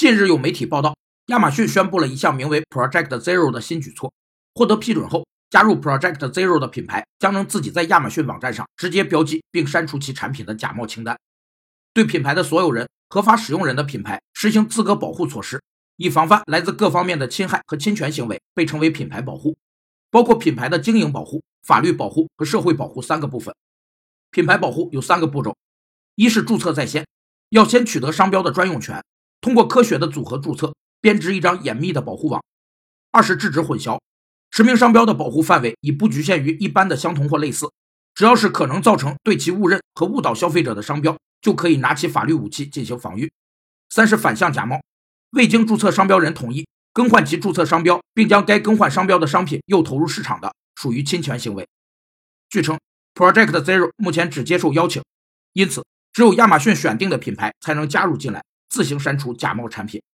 近日有媒体报道，亚马逊宣布了一项名为 Project Zero 的新举措，获得批准后，加入 Project Zero 的品牌将能自己在亚马逊网站上直接标记并删除其产品的假冒清单，对品牌的所有人、合法使用人的品牌实行资格保护措施，以防范来自各方面的侵害和侵权行为，被称为品牌保护，包括品牌的经营保护、法律保护和社会保护三个部分。品牌保护有三个步骤：一是注册在先，要先取得商标的专用权。通过科学的组合注册，编织一张严密的保护网。二是制止混淆，实名商标的保护范围已不局限于一般的相同或类似，只要是可能造成对其误认和误导消费者的商标，就可以拿起法律武器进行防御。三是反向假冒，未经注册商标人同意更换其注册商标，并将该更换商标的商品又投入市场的，属于侵权行为。据称，Project Zero 目前只接受邀请，因此只有亚马逊选定的品牌才能加入进来。自行删除假冒产品。